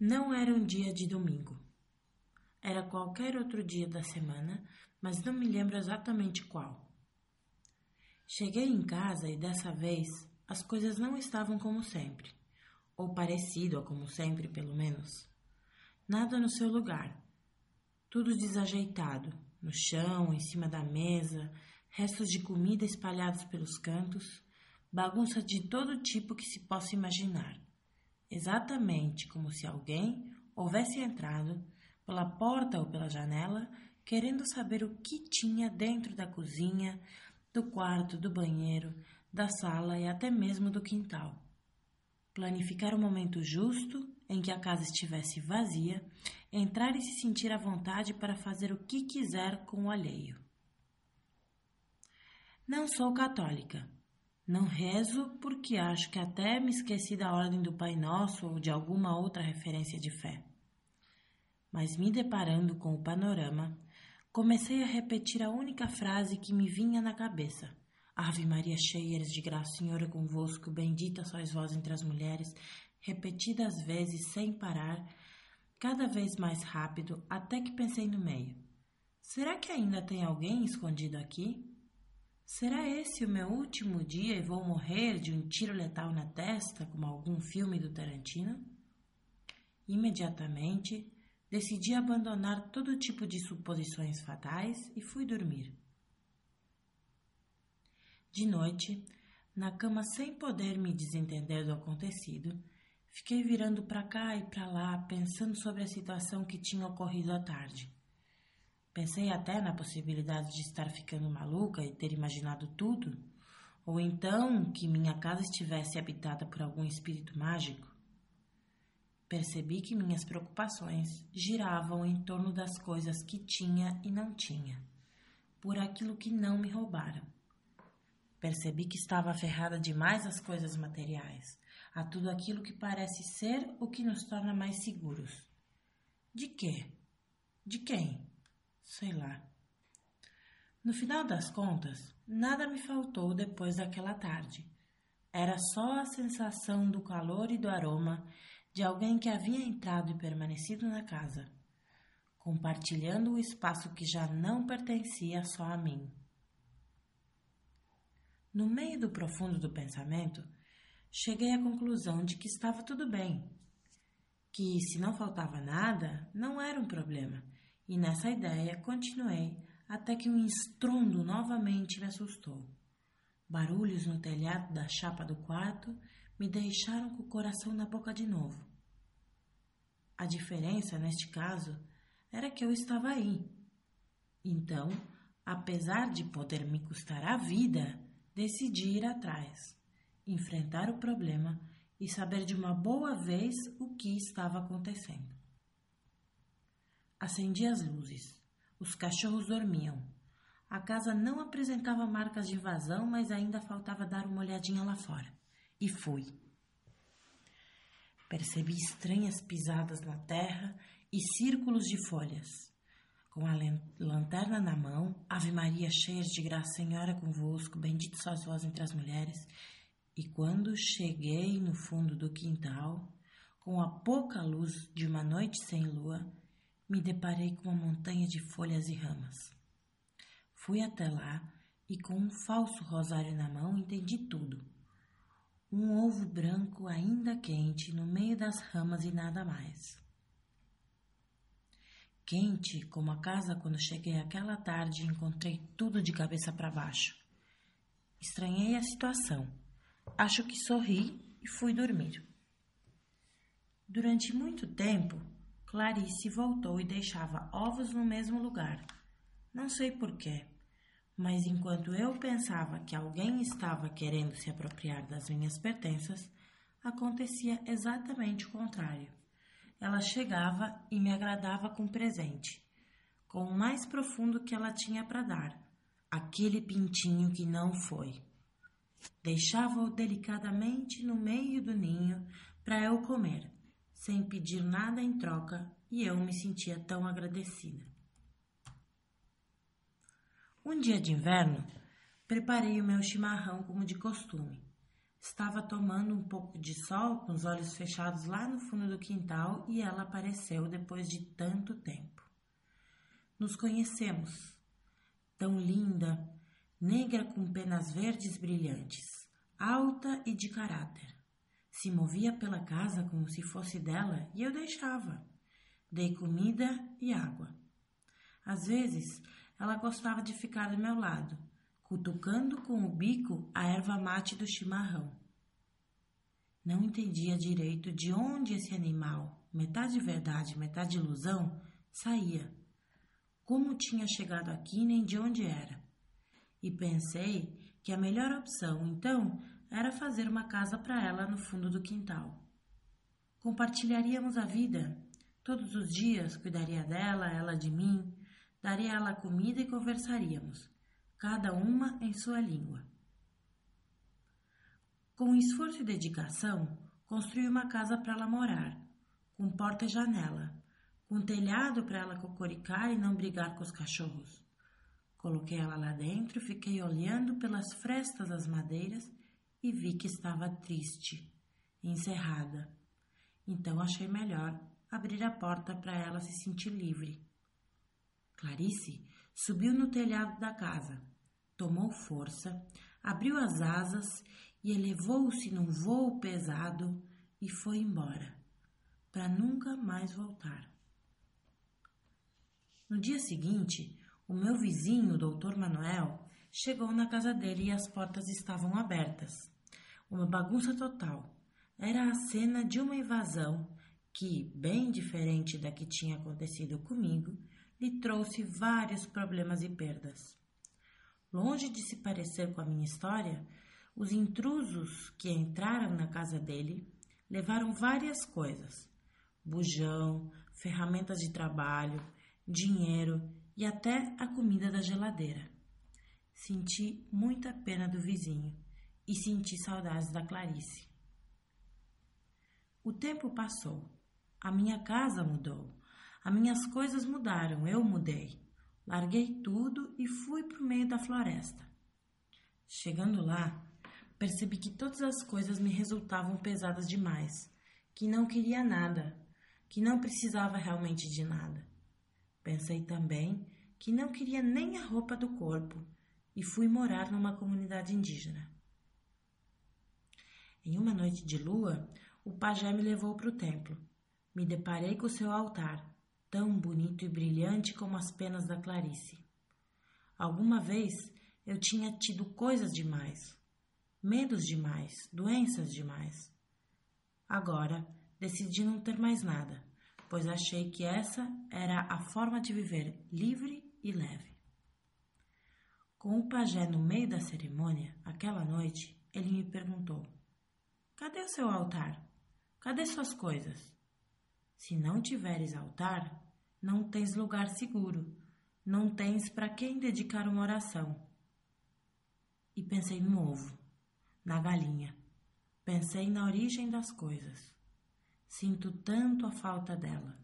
Não era um dia de domingo. Era qualquer outro dia da semana, mas não me lembro exatamente qual. Cheguei em casa e dessa vez as coisas não estavam como sempre, ou parecido a como sempre, pelo menos. Nada no seu lugar. Tudo desajeitado, no chão, em cima da mesa, restos de comida espalhados pelos cantos, bagunça de todo tipo que se possa imaginar. Exatamente como se alguém houvesse entrado pela porta ou pela janela, querendo saber o que tinha dentro da cozinha, do quarto, do banheiro, da sala e até mesmo do quintal. Planificar o momento justo em que a casa estivesse vazia, entrar e se sentir à vontade para fazer o que quiser com o alheio. Não sou católica. Não rezo porque acho que até me esqueci da ordem do Pai Nosso ou de alguma outra referência de fé. Mas me deparando com o panorama, comecei a repetir a única frase que me vinha na cabeça. Ave Maria, cheia de graça, Senhor é convosco, bendita sois vós entre as mulheres, repetidas vezes sem parar, cada vez mais rápido, até que pensei no meio. Será que ainda tem alguém escondido aqui? Será esse o meu último dia e vou morrer de um tiro letal na testa, como algum filme do Tarantino? Imediatamente, decidi abandonar todo tipo de suposições fatais e fui dormir. De noite, na cama sem poder me desentender do acontecido, fiquei virando para cá e para lá, pensando sobre a situação que tinha ocorrido à tarde. Pensei até na possibilidade de estar ficando maluca e ter imaginado tudo, ou então que minha casa estivesse habitada por algum espírito mágico. Percebi que minhas preocupações giravam em torno das coisas que tinha e não tinha, por aquilo que não me roubaram. Percebi que estava aferrada demais às coisas materiais, a tudo aquilo que parece ser o que nos torna mais seguros. De quê? De quem? Sei lá. No final das contas, nada me faltou depois daquela tarde. Era só a sensação do calor e do aroma de alguém que havia entrado e permanecido na casa, compartilhando o espaço que já não pertencia só a mim. No meio do profundo do pensamento, cheguei à conclusão de que estava tudo bem, que se não faltava nada, não era um problema e nessa ideia continuei até que um estrondo novamente me assustou. Barulhos no telhado da chapa do quarto me deixaram com o coração na boca de novo. A diferença, neste caso, era que eu estava aí. Então, apesar de poder me custar a vida, decidi ir atrás, enfrentar o problema e saber de uma boa vez o que estava acontecendo. Acendi as luzes. Os cachorros dormiam. A casa não apresentava marcas de invasão, mas ainda faltava dar uma olhadinha lá fora. E fui. Percebi estranhas pisadas na terra e círculos de folhas. Com a lanterna na mão, Ave Maria, cheia de graça, Senhora convosco, bendito sois vós entre as mulheres. E quando cheguei no fundo do quintal, com a pouca luz de uma noite sem lua, me deparei com uma montanha de folhas e ramas. Fui até lá e, com um falso rosário na mão, entendi tudo. Um ovo branco ainda quente no meio das ramas e nada mais. Quente como a casa quando cheguei aquela tarde e encontrei tudo de cabeça para baixo. Estranhei a situação. Acho que sorri e fui dormir. Durante muito tempo, Clarice voltou e deixava ovos no mesmo lugar. Não sei porquê, mas enquanto eu pensava que alguém estava querendo se apropriar das minhas pertenças, acontecia exatamente o contrário. Ela chegava e me agradava com presente, com o mais profundo que ela tinha para dar, aquele pintinho que não foi. Deixava-o delicadamente no meio do ninho para eu comer sem pedir nada em troca, e eu me sentia tão agradecida. Um dia de inverno, preparei o meu chimarrão como de costume. Estava tomando um pouco de sol com os olhos fechados lá no fundo do quintal e ela apareceu depois de tanto tempo. Nos conhecemos. Tão linda, negra com penas verdes brilhantes, alta e de caráter. Se movia pela casa como se fosse dela e eu deixava. Dei comida e água. Às vezes, ela gostava de ficar do meu lado, cutucando com o bico a erva mate do chimarrão. Não entendia direito de onde esse animal, metade verdade, metade ilusão, saía. Como tinha chegado aqui nem de onde era. E pensei que a melhor opção, então, era fazer uma casa para ela no fundo do quintal. Compartilharíamos a vida. Todos os dias cuidaria dela, ela de mim, daria ela comida e conversaríamos cada uma em sua língua. Com esforço e dedicação, construí uma casa para ela morar, com porta e janela, com telhado para ela cocoricar e não brigar com os cachorros. Coloquei ela lá dentro, fiquei olhando pelas frestas das madeiras e vi que estava triste, encerrada. Então achei melhor abrir a porta para ela se sentir livre. Clarice subiu no telhado da casa tomou força, abriu as asas e elevou-se num vôo pesado e foi embora, para nunca mais voltar. No dia seguinte, o meu vizinho, o doutor Manuel, chegou na casa dele e as portas estavam abertas. Uma bagunça total. Era a cena de uma invasão que, bem diferente da que tinha acontecido comigo, lhe trouxe vários problemas e perdas. Longe de se parecer com a minha história, os intrusos que entraram na casa dele levaram várias coisas: bujão, ferramentas de trabalho, dinheiro e até a comida da geladeira. Senti muita pena do vizinho e senti saudades da Clarice. O tempo passou. A minha casa mudou. As minhas coisas mudaram, eu mudei. Larguei tudo e fui para o meio da floresta. Chegando lá, percebi que todas as coisas me resultavam pesadas demais, que não queria nada, que não precisava realmente de nada. Pensei também que não queria nem a roupa do corpo e fui morar numa comunidade indígena. Em uma noite de lua, o pajé me levou para o templo. Me deparei com o seu altar tão bonito e brilhante como as penas da Clarice. Alguma vez eu tinha tido coisas demais, medos demais, doenças demais. Agora decidi não ter mais nada, pois achei que essa era a forma de viver livre e leve. Com o pajé no meio da cerimônia, aquela noite, ele me perguntou: Cadê o seu altar? Cadê suas coisas? Se não tiveres altar, não tens lugar seguro, não tens para quem dedicar uma oração. E pensei no ovo, na galinha, pensei na origem das coisas. Sinto tanto a falta dela.